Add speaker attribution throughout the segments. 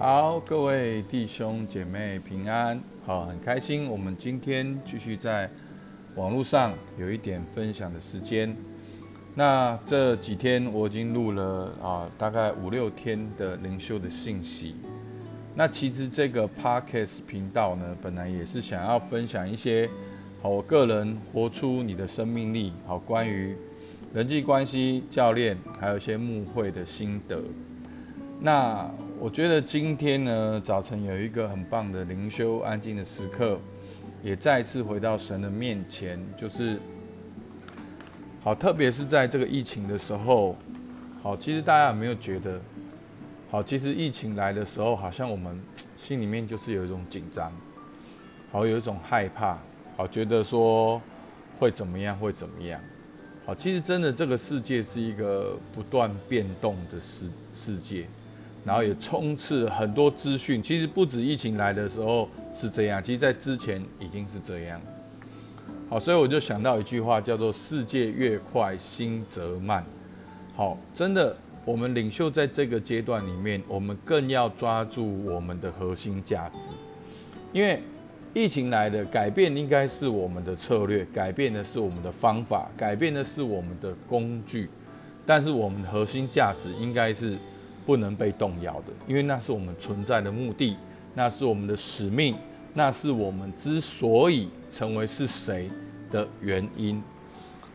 Speaker 1: 好，各位弟兄姐妹平安，好，很开心，我们今天继续在网络上有一点分享的时间。那这几天我已经录了啊，大概五六天的灵修的信息。那其实这个 Podcast 频道呢，本来也是想要分享一些好，我个人活出你的生命力，好，关于人际关系教练，还有一些牧会的心得。那我觉得今天呢，早晨有一个很棒的灵修安静的时刻，也再次回到神的面前，就是好，特别是在这个疫情的时候，好，其实大家有没有觉得，好，其实疫情来的时候，好像我们 心里面就是有一种紧张，好，有一种害怕，好，觉得说会怎么样，会怎么样。好，其实真的这个世界是一个不断变动的世世界，然后也充斥很多资讯。其实不止疫情来的时候是这样，其实在之前已经是这样。好，所以我就想到一句话，叫做“世界越快，心则慢”。好，真的，我们领袖在这个阶段里面，我们更要抓住我们的核心价值，因为。疫情来的改变应该是我们的策略，改变的是我们的方法，改变的是我们的工具，但是我们的核心价值应该是不能被动摇的，因为那是我们存在的目的，那是我们的使命，那是我们之所以成为是谁的原因。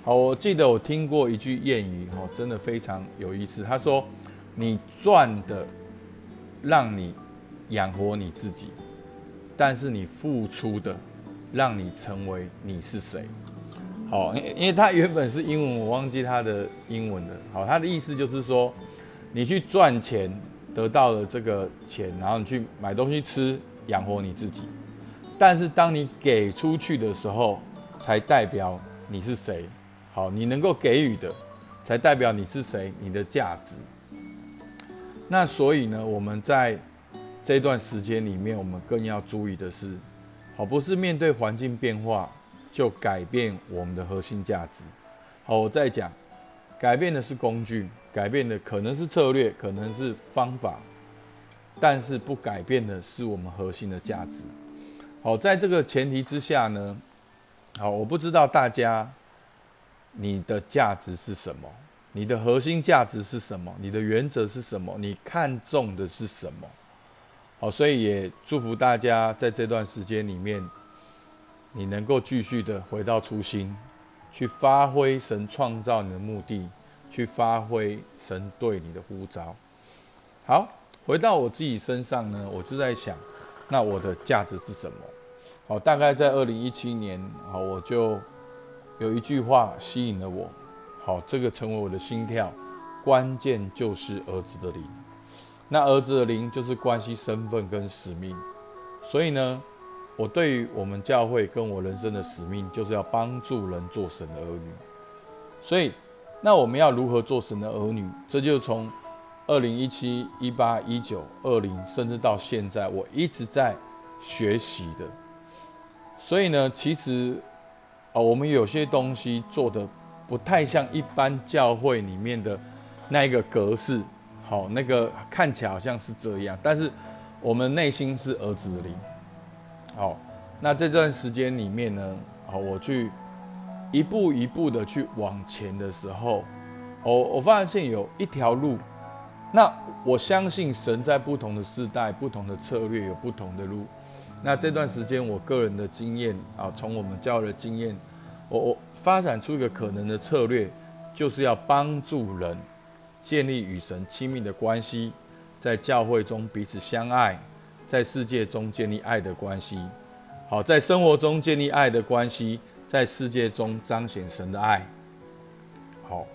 Speaker 1: 好，我记得我听过一句谚语，哦，真的非常有意思。他说：“你赚的，让你养活你自己。”但是你付出的，让你成为你是谁？好，因因为他原本是英文，我忘记他的英文了。好，他的意思就是说，你去赚钱，得到了这个钱，然后你去买东西吃，养活你自己。但是当你给出去的时候，才代表你是谁。好，你能够给予的，才代表你是谁，你的价值。那所以呢，我们在。这段时间里面，我们更要注意的是，好，不是面对环境变化就改变我们的核心价值。好，我再讲，改变的是工具，改变的可能是策略，可能是方法，但是不改变的是我们核心的价值。好，在这个前提之下呢，好，我不知道大家你的价值是什么，你的核心价值是什么，你的原则是什么，你看重的是什么？好，所以也祝福大家在这段时间里面，你能够继续的回到初心，去发挥神创造你的目的，去发挥神对你的呼召。好，回到我自己身上呢，我就在想，那我的价值是什么？好，大概在二零一七年，好，我就有一句话吸引了我，好，这个成为我的心跳，关键就是儿子的灵。那儿子的灵就是关系身份跟使命，所以呢，我对于我们教会跟我人生的使命，就是要帮助人做神的儿女。所以，那我们要如何做神的儿女？这就从二零一七、一八、一九、二零，甚至到现在，我一直在学习的。所以呢，其实啊，我们有些东西做的不太像一般教会里面的那一个格式。好，那个看起来好像是这样，但是我们内心是儿子的灵。好，那这段时间里面呢，好，我去一步一步的去往前的时候，我我发现有一条路。那我相信神在不同的时代、不同的策略有不同的路。那这段时间我个人的经验啊，从我们教的经验，我我发展出一个可能的策略，就是要帮助人。建立与神亲密的关系，在教会中彼此相爱，在世界中建立爱的关系。好，在生活中建立爱的关系，在世界中彰显神的爱。好，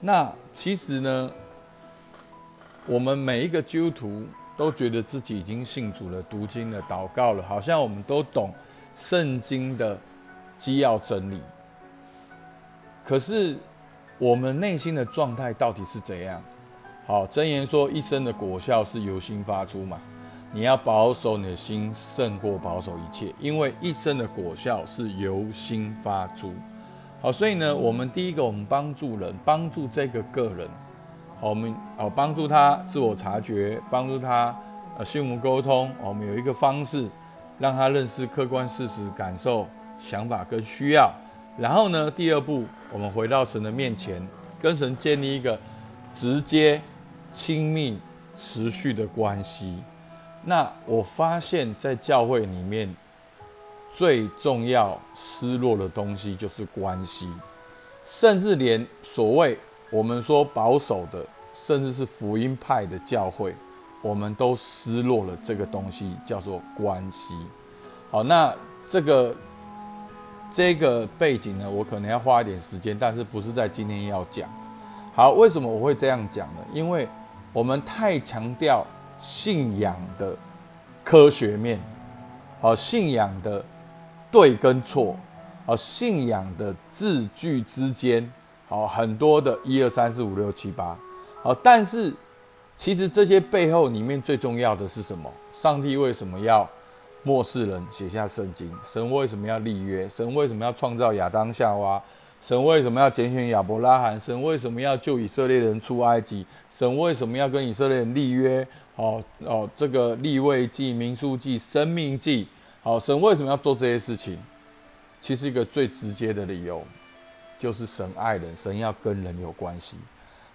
Speaker 1: 那其实呢，我们每一个基督徒都觉得自己已经信主了、读经了、祷告了，好像我们都懂圣经的基要真理。可是。我们内心的状态到底是怎样？好，真言说，一生的果效是由心发出嘛。你要保守你的心，胜过保守一切，因为一生的果效是由心发出。好，所以呢，我们第一个，我们帮助人，帮助这个个人，我们哦帮助他自我察觉，帮助他呃心无沟通。我们有一个方式，让他认识客观事实、感受、想法跟需要。然后呢，第二步，我们回到神的面前，跟神建立一个直接、亲密、持续的关系。那我发现，在教会里面最重要失落的东西就是关系，甚至连所谓我们说保守的，甚至是福音派的教会，我们都失落了这个东西，叫做关系。好，那这个这个背景呢，我可能要花一点时间，但是不是在今天要讲。好，为什么我会这样讲呢？因为我们太强调。信仰的科学面，好，信仰的对跟错，好，信仰的字句之间，好，很多的一二三四五六七八，好，但是其实这些背后里面最重要的是什么？上帝为什么要末世人写下圣经？神为什么要立约？神为什么要创造亚当夏娃？神为什么要拣选亚伯拉罕？神为什么要救以色列人出埃及？神为什么要跟以色列人立约？好哦，这个立位记、民数记、生命记，好，神为什么要做这些事情？其实一个最直接的理由，就是神爱人，神要跟人有关系。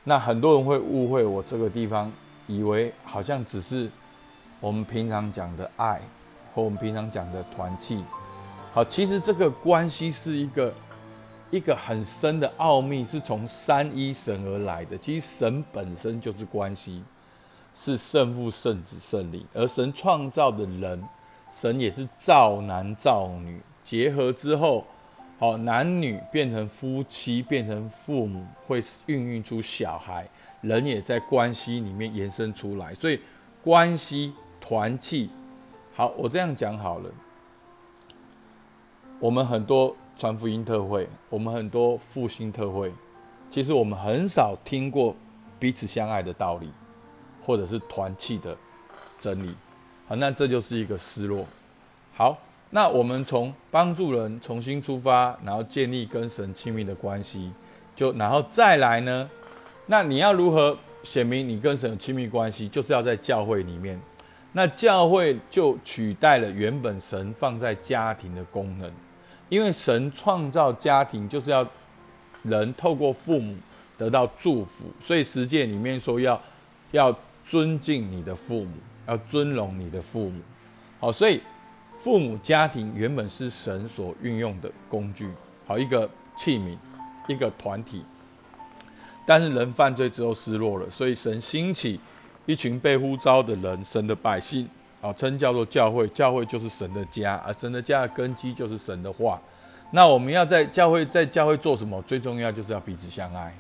Speaker 1: 那很多人会误会我这个地方，以为好像只是我们平常讲的爱，和我们平常讲的团契。好，其实这个关系是一个一个很深的奥秘，是从三一神而来的。其实神本身就是关系。是圣父、圣子、圣灵，而神创造的人，神也是造男造女，结合之后，好男女变成夫妻，变成父母，会孕育出小孩，人也在关系里面延伸出来，所以关系团契，好，我这样讲好了，我们很多传福音特会，我们很多复兴特会，其实我们很少听过彼此相爱的道理。或者是团契的真理，好，那这就是一个失落。好，那我们从帮助人重新出发，然后建立跟神亲密的关系，就然后再来呢？那你要如何显明你跟神有亲密关系？就是要在教会里面。那教会就取代了原本神放在家庭的功能，因为神创造家庭就是要人透过父母得到祝福，所以实践里面说要要。尊敬你的父母，要尊荣你的父母。好，所以父母家庭原本是神所运用的工具，好一个器皿，一个团体。但是人犯罪之后失落了，所以神兴起一群被呼召的人，神的百姓，啊，称叫做教会。教会就是神的家，而神的家的根基就是神的话。那我们要在教会，在教会做什么？最重要就是要彼此相爱。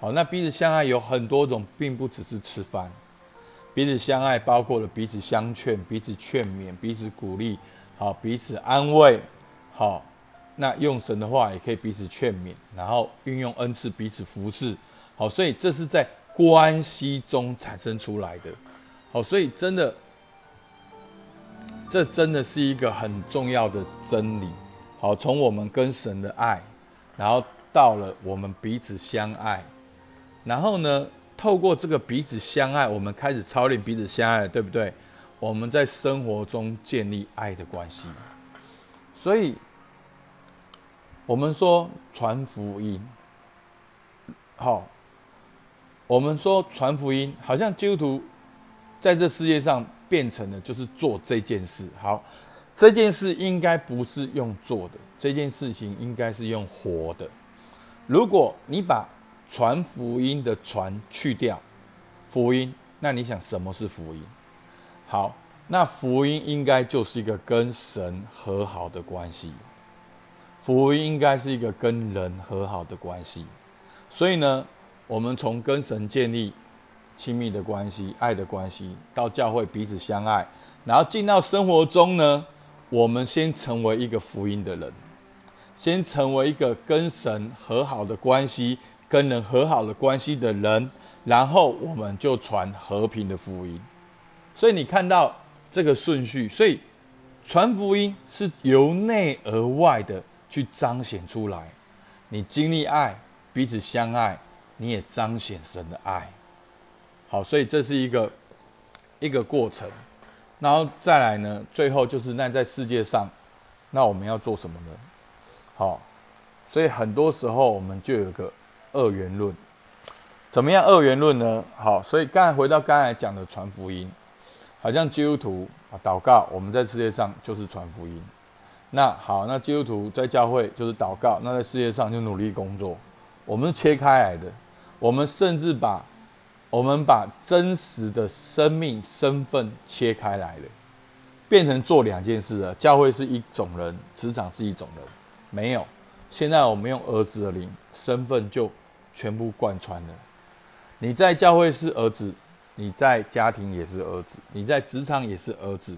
Speaker 1: 好，那彼此相爱有很多种，并不只是吃饭。彼此相爱包括了彼此相劝、彼此劝勉、彼此鼓励，好，彼此安慰。好，那用神的话也可以彼此劝勉，然后运用恩赐彼此服侍。好，所以这是在关系中产生出来的。好，所以真的，这真的是一个很重要的真理。好，从我们跟神的爱，然后到了我们彼此相爱。然后呢？透过这个彼此相爱，我们开始操练彼此相爱，对不对？我们在生活中建立爱的关系。所以，我们说传福音，好，我们说传福音，好像基督徒在这世界上变成了就是做这件事。好，这件事应该不是用做的，这件事情应该是用活的。如果你把传福音的传去掉，福音，那你想什么是福音？好，那福音应该就是一个跟神和好的关系，福音应该是一个跟人和好的关系。所以呢，我们从跟神建立亲密的关系、爱的关系，到教会彼此相爱，然后进到生活中呢，我们先成为一个福音的人，先成为一个跟神和好的关系。跟人和好的关系的人，然后我们就传和平的福音。所以你看到这个顺序，所以传福音是由内而外的去彰显出来。你经历爱，彼此相爱，你也彰显神的爱。好，所以这是一个一个过程。然后再来呢，最后就是那在世界上，那我们要做什么呢？好，所以很多时候我们就有个二元论。怎么样二元论呢？好，所以刚才回到刚才讲的传福音，好像基督徒啊祷告，我们在世界上就是传福音。那好，那基督徒在教会就是祷告，那在世界上就努力工作。我们切开来的，我们甚至把我们把真实的生命身份切开来了，变成做两件事了。教会是一种人，职场是一种人，没有。现在我们用儿子的灵身份就全部贯穿了。你在教会是儿子，你在家庭也是儿子，你在职场也是儿子，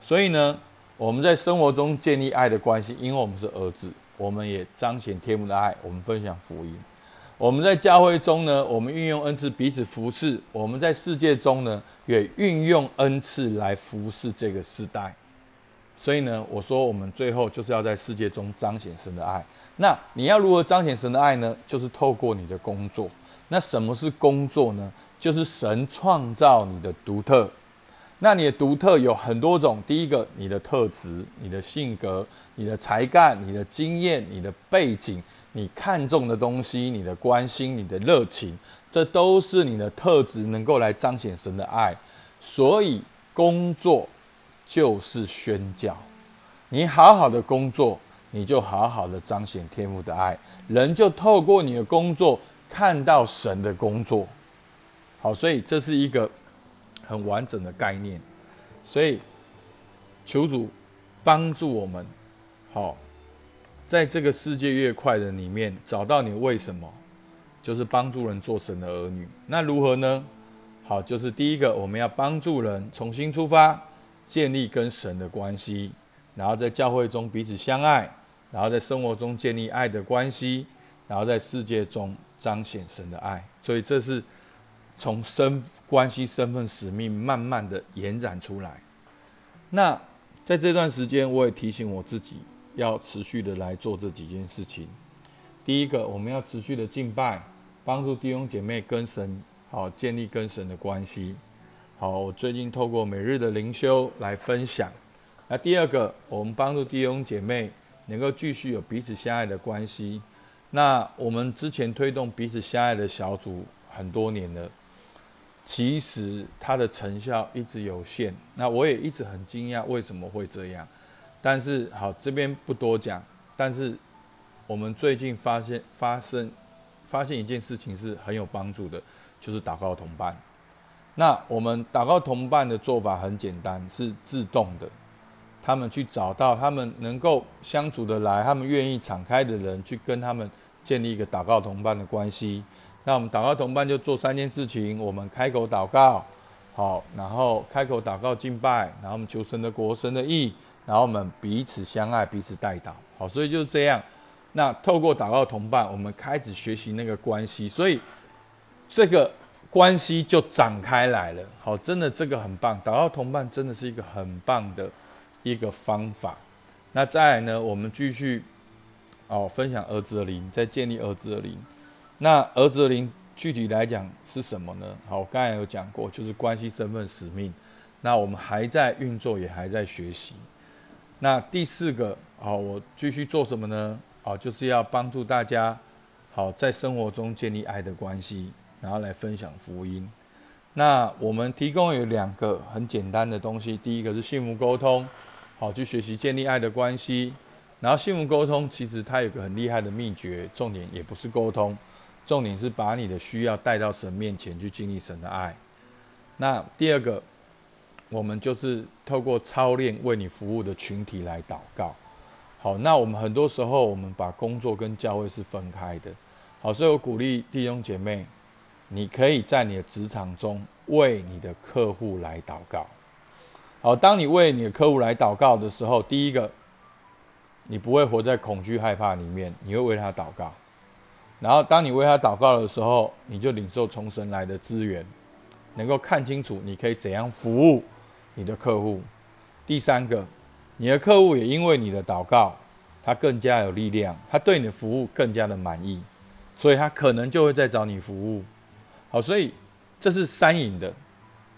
Speaker 1: 所以呢，我们在生活中建立爱的关系，因为我们是儿子，我们也彰显天父的爱，我们分享福音。我们在教会中呢，我们运用恩赐彼此服侍；我们在世界中呢，也运用恩赐来服侍这个时代。所以呢，我说我们最后就是要在世界中彰显神的爱。那你要如何彰显神的爱呢？就是透过你的工作。那什么是工作呢？就是神创造你的独特。那你的独特有很多种。第一个，你的特质、你的性格、你的才干、你的经验、你的背景、你看重的东西、你的关心、你的热情，这都是你的特质，能够来彰显神的爱。所以，工作就是宣教。你好好的工作，你就好好的彰显天父的爱。人就透过你的工作。看到神的工作，好，所以这是一个很完整的概念。所以求主帮助我们，好，在这个世界越快的里面找到你为什么，就是帮助人做神的儿女。那如何呢？好，就是第一个，我们要帮助人重新出发，建立跟神的关系，然后在教会中彼此相爱，然后在生活中建立爱的关系，然后在世界中。彰显神的爱，所以这是从身关系、身份、使命慢慢的延展出来。那在这段时间，我也提醒我自己，要持续的来做这几件事情。第一个，我们要持续的敬拜，帮助弟兄姐妹跟神好建立跟神的关系。好，我最近透过每日的灵修来分享。那第二个，我们帮助弟兄姐妹能够继续有彼此相爱的关系。那我们之前推动彼此相爱的小组很多年了，其实它的成效一直有限。那我也一直很惊讶为什么会这样。但是好，这边不多讲。但是我们最近发现发生发现一件事情是很有帮助的，就是祷告同伴。那我们祷告同伴的做法很简单，是自动的。他们去找到他们能够相处的来，他们愿意敞开的人，去跟他们建立一个祷告同伴的关系。那我们祷告同伴就做三件事情：我们开口祷告，好，然后开口祷告敬拜，然后我们求神的国、神的意，然后我们彼此相爱、彼此代祷。好，所以就是这样。那透过祷告同伴，我们开始学习那个关系，所以这个关系就展开来了。好，真的这个很棒，祷告同伴真的是一个很棒的。一个方法，那再来呢？我们继续哦，分享儿子的灵，再建立儿子的灵。那儿子的灵具体来讲是什么呢？好，我刚才有讲过，就是关系、身份、使命。那我们还在运作，也还在学习。那第四个，好，我继续做什么呢？好，就是要帮助大家，好，在生活中建立爱的关系，然后来分享福音。那我们提供有两个很简单的东西，第一个是幸福沟通。好，去学习建立爱的关系，然后幸福沟通，其实它有个很厉害的秘诀，重点也不是沟通，重点是把你的需要带到神面前去经历神的爱。那第二个，我们就是透过操练为你服务的群体来祷告。好，那我们很多时候我们把工作跟教会是分开的。好，所以我鼓励弟兄姐妹，你可以在你的职场中为你的客户来祷告。好，当你为你的客户来祷告的时候，第一个，你不会活在恐惧害怕里面，你会为他祷告。然后，当你为他祷告的时候，你就领受从神来的资源，能够看清楚你可以怎样服务你的客户。第三个，你的客户也因为你的祷告，他更加有力量，他对你的服务更加的满意。所以他可能就会再找你服务。好，所以这是三赢的，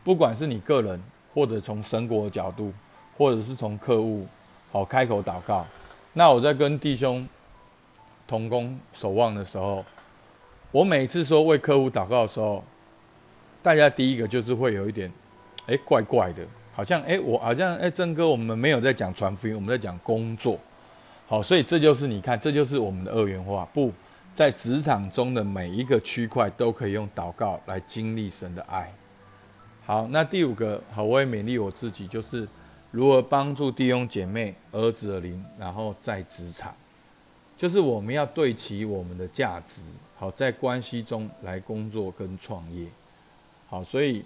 Speaker 1: 不管是你个人，或者从神国的角度，或者是从客户，好开口祷告。那我在跟弟兄同工守望的时候，我每次说为客户祷告的时候，大家第一个就是会有一点，哎，怪怪的，好像哎，我好像哎，曾哥，我们没有在讲传福音，我们在讲工作。好，所以这就是你看，这就是我们的二元化，不。在职场中的每一个区块都可以用祷告来经历神的爱。好，那第五个，好，我也勉励我自己，就是如何帮助弟兄姐妹、儿子的灵，然后在职场，就是我们要对齐我们的价值，好，在关系中来工作跟创业。好，所以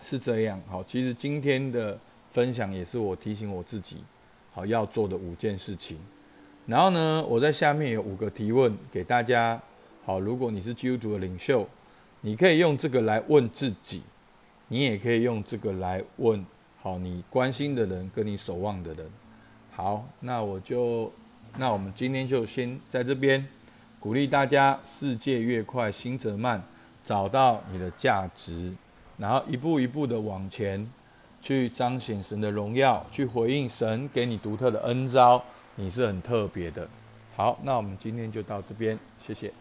Speaker 1: 是这样。好，其实今天的分享也是我提醒我自己，好要做的五件事情。然后呢，我在下面有五个提问给大家。好，如果你是基督徒的领袖，你可以用这个来问自己，你也可以用这个来问好你关心的人跟你守望的人。好，那我就，那我们今天就先在这边鼓励大家：世界越快，心则慢。找到你的价值，然后一步一步的往前去彰显神的荣耀，去回应神给你独特的恩招。你是很特别的，好，那我们今天就到这边，谢谢。